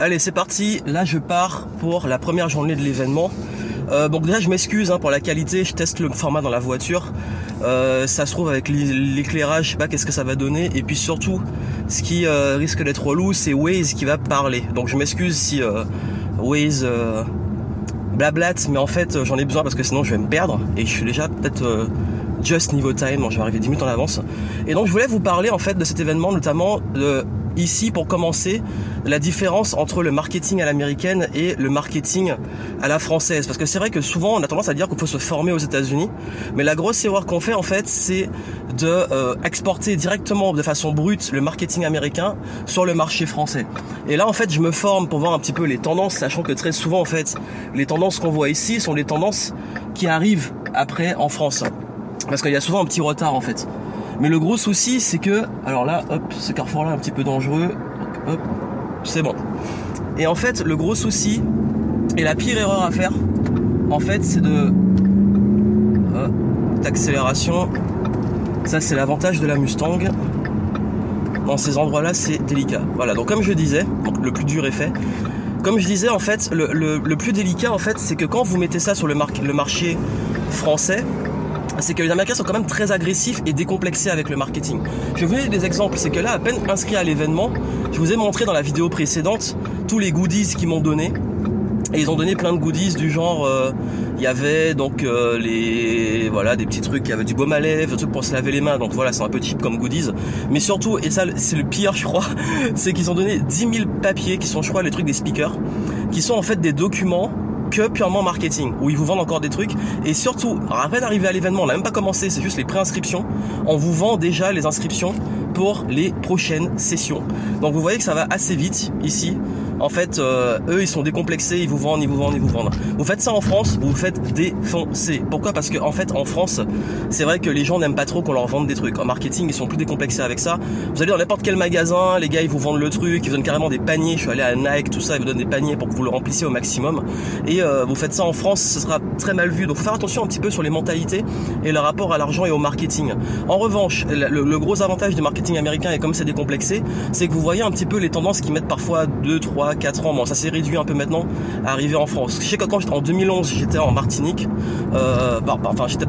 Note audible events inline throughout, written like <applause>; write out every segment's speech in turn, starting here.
Allez, c'est parti. Là, je pars pour la première journée de l'événement. Euh, bon, déjà, je m'excuse hein, pour la qualité. Je teste le format dans la voiture. Euh, ça se trouve avec l'éclairage, je sais pas qu'est-ce que ça va donner. Et puis surtout, ce qui euh, risque d'être relou, c'est Waze qui va parler. Donc, je m'excuse si euh, Waze blablate, mais en fait, j'en ai besoin parce que sinon, je vais me perdre. Et je suis déjà peut-être just niveau time. Donc, je vais arriver 10 minutes en avance. Et donc, je voulais vous parler en fait de cet événement, notamment de ici pour commencer la différence entre le marketing à l'américaine et le marketing à la française. Parce que c'est vrai que souvent on a tendance à dire qu'il faut se former aux États-Unis mais la grosse erreur qu'on fait en fait c'est de euh, exporter directement de façon brute le marketing américain sur le marché français. Et là en fait je me forme pour voir un petit peu les tendances sachant que très souvent en fait les tendances qu'on voit ici sont les tendances qui arrivent après en France. Parce qu'il y a souvent un petit retard en fait mais le gros souci, c'est que, alors là, hop, ce carrefour-là est un petit peu dangereux. Hop, c'est bon. Et en fait, le gros souci et la pire erreur à faire, en fait, c'est de hop, d'accélération. Ça, c'est l'avantage de la Mustang. Dans ces endroits-là, c'est délicat. Voilà. Donc, comme je disais, le plus dur est fait. Comme je disais, en fait, le, plus délicat, en fait, c'est que quand vous mettez ça sur le marché français, c'est que les Américains sont quand même très agressifs et décomplexés avec le marketing. Je vais vous donner des exemples. C'est que là, à peine inscrit à l'événement, je vous ai montré dans la vidéo précédente tous les goodies qu'ils m'ont donné. Et ils ont donné plein de goodies du genre, euh, il y avait donc euh, les voilà des petits trucs, il y avait du baume à lèvres, des trucs pour se laver les mains. Donc voilà, c'est un peu cheap comme goodies. Mais surtout, et ça c'est le pire, je crois, <laughs> c'est qu'ils ont donné 10 000 papiers qui sont, je crois, les trucs des speakers, qui sont en fait des documents que purement marketing, où ils vous vendent encore des trucs. Et surtout, à peine arrivé à l'événement, on n'a même pas commencé, c'est juste les préinscriptions. On vous vend déjà les inscriptions pour les prochaines sessions. Donc vous voyez que ça va assez vite ici en fait, euh, eux, ils sont décomplexés, ils vous vendent, ils vous vendent, ils vous vendent. Vous faites ça en France, vous vous faites défoncer. Pourquoi? Parce que en fait, en France, c'est vrai que les gens n'aiment pas trop qu'on leur vende des trucs. En marketing, ils sont plus décomplexés avec ça. Vous allez dans n'importe quel magasin, les gars, ils vous vendent le truc, ils vous donnent carrément des paniers. Je suis allé à Nike, tout ça, ils vous donnent des paniers pour que vous le remplissiez au maximum. Et euh, vous faites ça en France, ce sera très mal vu. Donc, faut faire attention un petit peu sur les mentalités et le rapport à l'argent et au marketing. En revanche, le, gros avantage du marketing américain et comme c'est décomplexé, c'est que vous voyez un petit peu les tendances qui mettent parfois 2, 3, 4 ans. Ça s'est réduit un peu maintenant à arriver en France. Je sais que quand j'étais en 2011, j'étais en Martinique. Euh, bah, bah, enfin, j'étais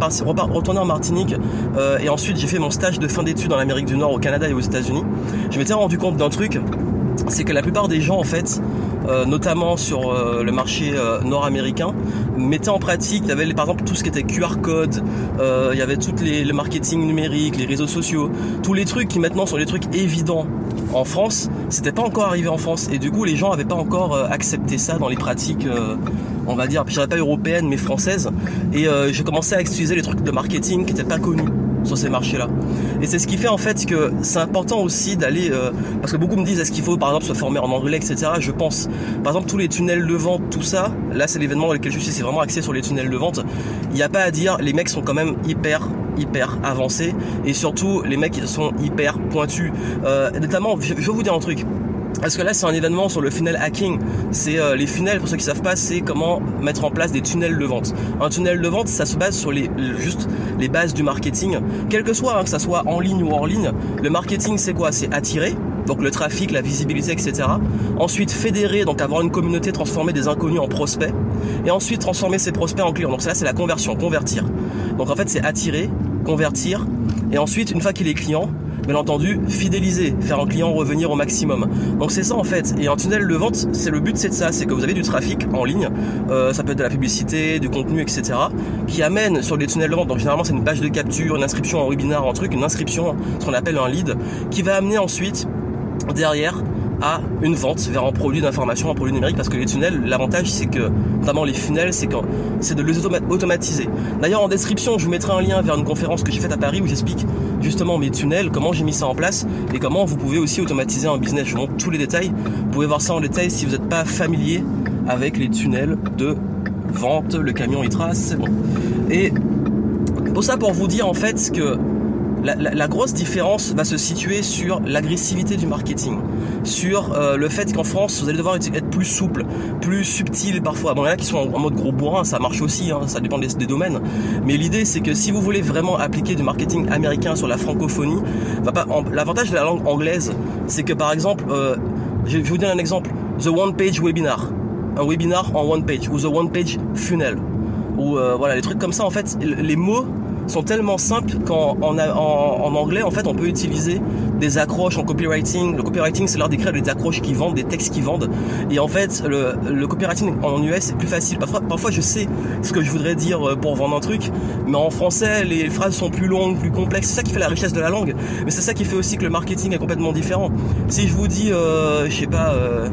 retourné en Martinique euh, et ensuite j'ai fait mon stage de fin d'études en Amérique du Nord, au Canada et aux États-Unis. Je m'étais rendu compte d'un truc, c'est que la plupart des gens en fait euh, notamment sur euh, le marché euh, nord-américain, mettaient en pratique, il y avait par exemple tout ce qui était QR code, il y avait tout les, le marketing numérique, les réseaux sociaux, tous les trucs qui maintenant sont des trucs évidents en France, c'était pas encore arrivé en France. Et du coup les gens n'avaient pas encore accepté ça dans les pratiques on va dire, je dirais pas européennes mais françaises et j'ai commencé à utiliser les trucs de marketing qui n'étaient pas connus sur ces marchés-là. Et c'est ce qui fait en fait que c'est important aussi d'aller, euh, parce que beaucoup me disent est-ce qu'il faut par exemple se former en anglais, etc. Je pense, par exemple tous les tunnels de vente, tout ça, là c'est l'événement dans lequel je suis, c'est vraiment axé sur les tunnels de vente. Il n'y a pas à dire, les mecs sont quand même hyper hyper avancés et surtout les mecs sont hyper pointus. Euh, notamment, je vais vous dire un truc. Parce que là, c'est un événement sur le funnel hacking. C'est euh, les funnels, pour ceux qui savent pas, c'est comment mettre en place des tunnels de vente. Un tunnel de vente, ça se base sur les juste les bases du marketing, quel que soit, hein, que ça soit en ligne ou hors ligne. Le marketing, c'est quoi? C'est attirer, donc le trafic, la visibilité, etc. Ensuite, fédérer, donc avoir une communauté, transformer des inconnus en prospects, et ensuite transformer ces prospects en clients. Donc ça, c'est la conversion, convertir. Donc en fait, c'est attirer, convertir, et ensuite, une fois qu'il est client, entendu, fidéliser, faire un client revenir au maximum. Donc c'est ça en fait. Et un tunnel de vente, c'est le but, c'est de ça, c'est que vous avez du trafic en ligne, euh, ça peut être de la publicité, du contenu, etc., qui amène sur les tunnels de vente. Donc généralement c'est une page de capture, une inscription en webinar, un truc, une inscription, ce qu'on appelle un lead, qui va amener ensuite derrière à une vente vers un produit d'information, un produit numérique, parce que les tunnels, l'avantage c'est que, notamment les funnels, c'est c'est de les automatiser. D'ailleurs en description, je vous mettrai un lien vers une conférence que j'ai faite à Paris où j'explique justement mes tunnels, comment j'ai mis ça en place et comment vous pouvez aussi automatiser un business. Je vous montre tous les détails. Vous pouvez voir ça en détail si vous n'êtes pas familier avec les tunnels de vente, le camion il trace, c'est bon. Et pour ça, pour vous dire en fait que la, grosse différence va se situer sur l'agressivité du marketing, sur euh, le fait qu'en France, vous allez devoir être, plus souple, plus subtil parfois. Bon, il y en a qui sont en, mode gros bourrin, ça marche aussi, hein, ça dépend des, domaines. Mais l'idée, c'est que si vous voulez vraiment appliquer du marketing américain sur la francophonie, l'avantage de la langue anglaise, c'est que par exemple, euh, je vais vous donner un exemple the one page webinar, un webinar en one page ou the one page funnel ou euh, voilà les trucs comme ça en fait les mots sont tellement simples qu'en en, anglais, en fait, on peut utiliser des accroches en copywriting. Le copywriting, c'est l'art d'écrire des accroches qui vendent, des textes qui vendent. Et en fait, le, le copywriting en US, c'est plus facile. Parfois, parfois, je sais ce que je voudrais dire euh, pour vendre un truc, mais en français, les phrases sont plus longues, plus complexes. C'est ça qui fait la richesse de la langue. Mais c'est ça qui fait aussi que le marketing est complètement différent. Si je vous dis, euh, je sais pas... Euh,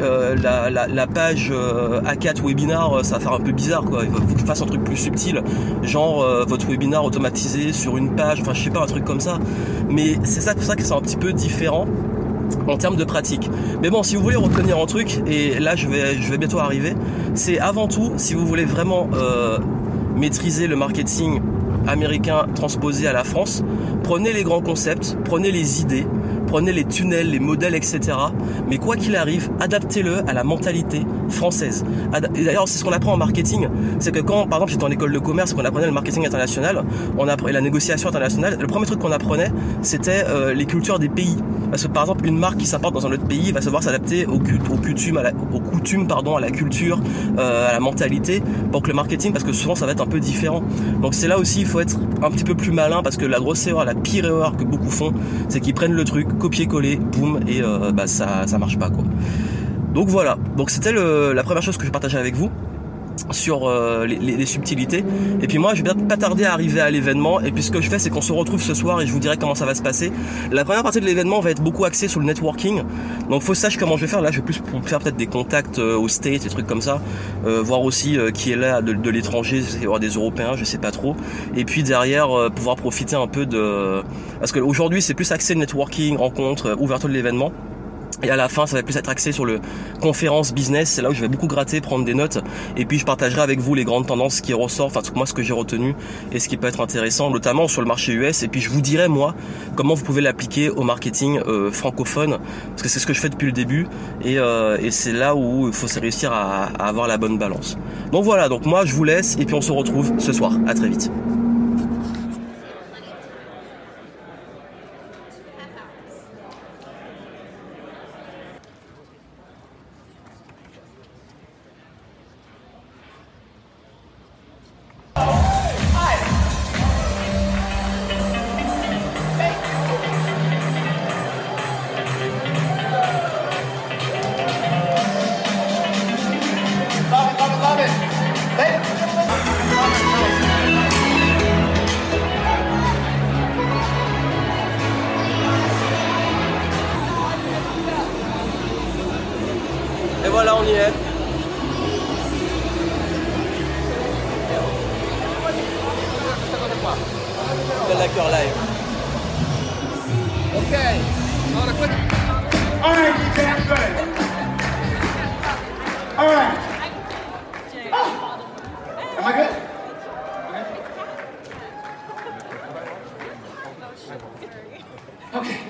euh, la, page euh, A4 webinar, euh, ça va faire un peu bizarre quoi. Il faut que je fasse un truc plus subtil, genre votre webinar automatisé sur une page, enfin je sais pas un truc comme ça. Mais c'est ça pour ça que c'est un petit peu différent en termes de pratique. Mais bon, si vous voulez retenir un truc, et là je vais bientôt arriver, c'est avant tout, si vous voulez vraiment maîtriser le marketing américain transposé à la France, prenez les grands concepts, prenez les idées, prenez les tunnels, les modèles, etc. Mais quoi qu'il arrive, adaptez-le à la mentalité française. D'ailleurs, c'est ce qu'on apprend en marketing. C'est que quand, par exemple, j'étais en école de commerce, qu'on apprenait le marketing international, on apprenait la négociation internationale, le premier truc qu'on apprenait, c'était euh, les cultures des pays. Parce que par exemple, une marque qui s'importe dans un autre pays va savoir s'adapter aux, coutumes, aux coutumes, pardon, à la culture, euh, à la mentalité, pour que le marketing, parce que souvent ça va être un peu différent. Donc c'est là aussi, il faut être un petit peu plus malin, parce que la grosse erreur, la pire erreur que beaucoup font, c'est qu'ils prennent le truc, copier-coller, boum, et euh, bah, ça, ça marche pas quoi. Donc voilà, donc c'était la première chose que je partageais avec vous sur euh, les, subtilités. Et puis moi, je vais pas tarder à arriver à l'événement. Et puis ce que je fais, c'est qu'on se retrouve ce soir et je vous dirai comment ça va se passer. La première partie de l'événement va être beaucoup axée sur le networking. Donc faut sache comment je vais faire. Là, je vais plus faire peut-être des contacts euh, au States, des trucs comme ça. Euh, voir aussi qui est là de, l'étranger, il y aura des Européens, je sais pas trop. Et puis derrière, pouvoir profiter un peu de... Parce qu'aujourd'hui, c'est plus axé networking, rencontre, ouverture de l'événement. Et à la fin, ça va plus être axé sur le conférence business. C'est là où je vais beaucoup gratter, prendre des notes. Et puis, je partagerai avec vous les grandes tendances qui ressortent, enfin, moi, ce que j'ai retenu et ce qui peut être intéressant, notamment sur le marché US. Et puis, je vous dirai, moi, comment vous pouvez l'appliquer au marketing euh, francophone. Parce que c'est ce que je fais depuis le début. Et, euh, c'est là où il faut réussir à, à avoir la bonne balance. Donc voilà, donc moi, je vous laisse. Et puis, on se retrouve ce soir. À très vite. Right. Oh. Am I good? Okay.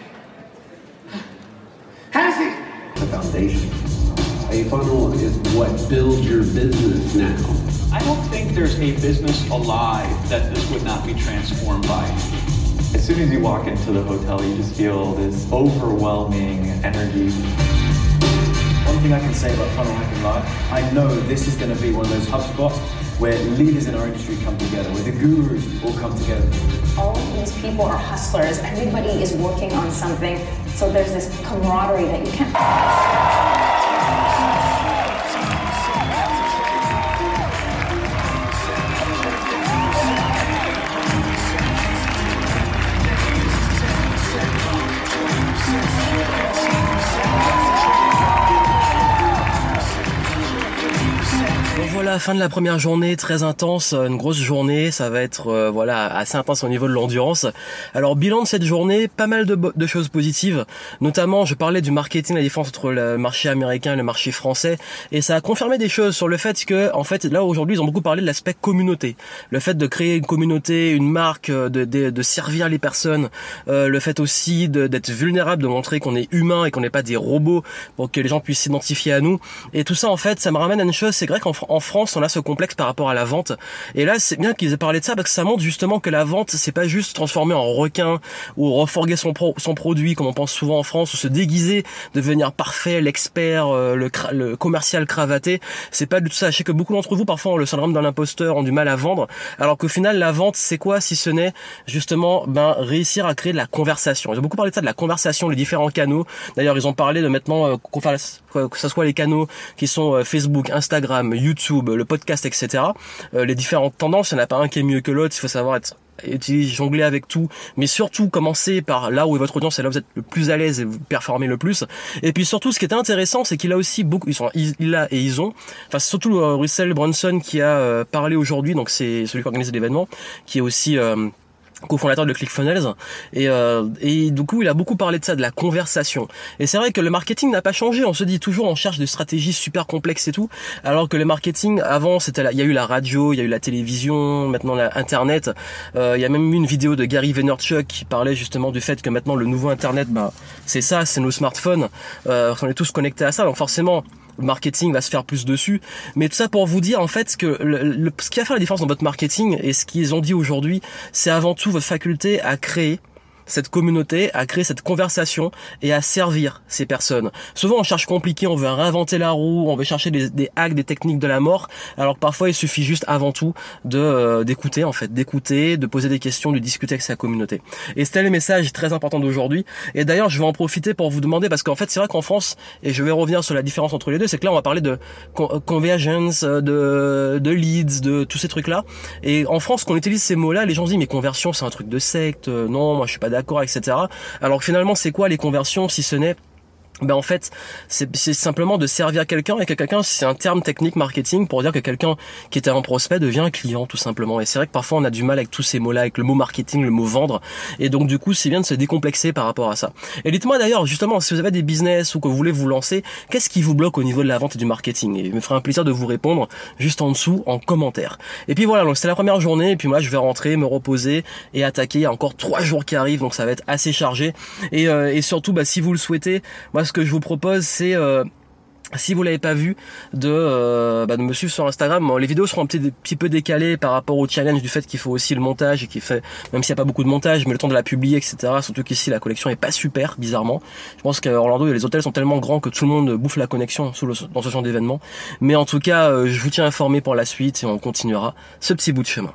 Hennessy. The foundation. A funnel is what builds your business now. I don't think there's a business alive that this would not be transformed by. As soon as you walk into the hotel, you just feel this overwhelming energy. Thing I can say about Funnel Hacking Live, I know this is going to be one of those hub spots where leaders in our industry come together, where the gurus all come together. All of these people are hustlers. Everybody is working on something. So there's this camaraderie that you can't. Voilà, fin de la première journée, très intense, une grosse journée, ça va être euh, voilà assez intense au niveau de l'endurance. Alors bilan de cette journée, pas mal de, choses positives, notamment je parlais du marketing, la différence entre le marché américain et le marché français, et ça a confirmé des choses sur le fait que en fait là aujourd'hui ils ont beaucoup parlé de l'aspect communauté, le fait de créer une communauté, une marque, de, de, servir les personnes, euh, le fait aussi d'être vulnérable, de montrer qu'on est humain et qu'on n'est pas des robots pour que les gens puissent s'identifier à nous, et tout ça en fait ça me ramène à une chose, c'est vrai qu'en France France, on a ce complexe par rapport à la vente. Et là, c'est bien qu'ils aient parlé de ça parce que ça montre justement que la vente, c'est pas juste transformer en requin ou reforguer son, son produit comme on pense souvent en France ou se déguiser, devenir parfait, l'expert, euh, le, commercial cravaté. C'est pas du tout ça. Je sais que beaucoup d'entre vous parfois ont le syndrome d'un imposteur, ont du mal à vendre, alors qu'au final la vente c'est quoi si ce n'est justement ben réussir à créer de la conversation? Ils ont beaucoup parlé de ça, de la conversation, les différents canaux. D'ailleurs ils ont parlé de maintenant euh, que ce soit les canaux qui sont euh, Facebook, Instagram, YouTube, le podcast, etc. Euh, les différentes tendances, il n'y en a pas un qui est mieux que l'autre. Il faut savoir être utiliser, jongler avec tout, mais surtout commencer par là où est votre audience, c'est là où vous êtes le plus à l'aise et vous performez le plus. Et puis surtout, ce qui était intéressant, c'est qu'il a aussi beaucoup, ils sont, il, a et ils ont, enfin surtout euh, Russell Brunson qui a euh, parlé aujourd'hui, donc c'est celui qui organise l'événement, qui est aussi euh, cofondateur de ClickFunnels et, euh, et du coup il a beaucoup parlé de ça de la conversation. Et c'est vrai que le marketing n'a pas changé. On se dit toujours on cherche des stratégies super complexes et tout alors que le marketing avant c'était il y a eu la radio il y a eu la télévision maintenant l'internet euh, il y a même eu une vidéo de Gary Vaynerchuk qui parlait justement du fait que maintenant le nouveau internet bah c'est ça c'est nos smartphones euh, on est tous connectés à ça. Donc forcément le marketing va se faire plus dessus. Mais tout ça pour vous dire en fait que le, ce qui va faire la différence dans votre marketing et ce qu'ils ont dit aujourd'hui, c'est avant tout votre faculté à créer cette communauté, à créer cette conversation et à servir ces personnes. Souvent on cherche compliqué, on veut réinventer la roue, on veut chercher des, des hacks, des techniques de la mort, alors que parfois il suffit juste avant tout de euh, d'écouter en fait, d'écouter, de poser des questions, de discuter avec sa communauté. Et c'était le message très important d'aujourd'hui. Et d'ailleurs je vais en profiter pour vous demander parce qu'en fait c'est vrai qu'en France et je vais revenir sur la différence entre les deux, c'est que là on va parler de convergence, de de leads, de tous ces trucs là. Et en France quand on utilise ces mots-là, les gens se disent mais conversion c'est un truc de secte, non moi je suis pas d'accord, etc. Alors finalement, c'est quoi les conversions si ce n'est ben en fait c'est simplement de servir quelqu'un et que quelqu'un c'est un terme technique marketing pour dire que quelqu'un qui était un prospect devient un client tout simplement. Et c'est vrai que parfois on a du mal avec tous ces mots là avec le mot marketing le mot vendre. Et donc du coup c'est bien de se décomplexer par rapport à ça. Et dites-moi d'ailleurs justement si vous avez des business ou que vous voulez vous lancer qu'est-ce qui vous bloque au niveau de la vente et du marketing? Et il me ferait un plaisir de vous répondre juste en dessous en commentaire. Et puis voilà donc c'était la première journée et puis moi je vais rentrer me reposer et attaquer. Il y a encore trois jours qui arrivent donc ça va être assez chargé. Et, euh, et surtout bah, si vous le souhaitez moi ce que je vous propose, c'est euh, si vous l'avez pas vu, de, euh, bah, de me suivre sur Instagram. les vidéos seront un petit, peu décalées par rapport au challenge du fait qu'il faut aussi le montage et qu'il fait, même s'il n'y a pas beaucoup de montage, mais le temps de la publier, etc. Surtout qu'ici la collection est pas super, bizarrement. Je pense qu'à Orlando, les hôtels sont tellement grands que tout le monde bouffe la connexion dans ce genre d'événement. Mais en tout cas, euh, je vous tiens informé pour la suite et on continuera ce petit bout de chemin.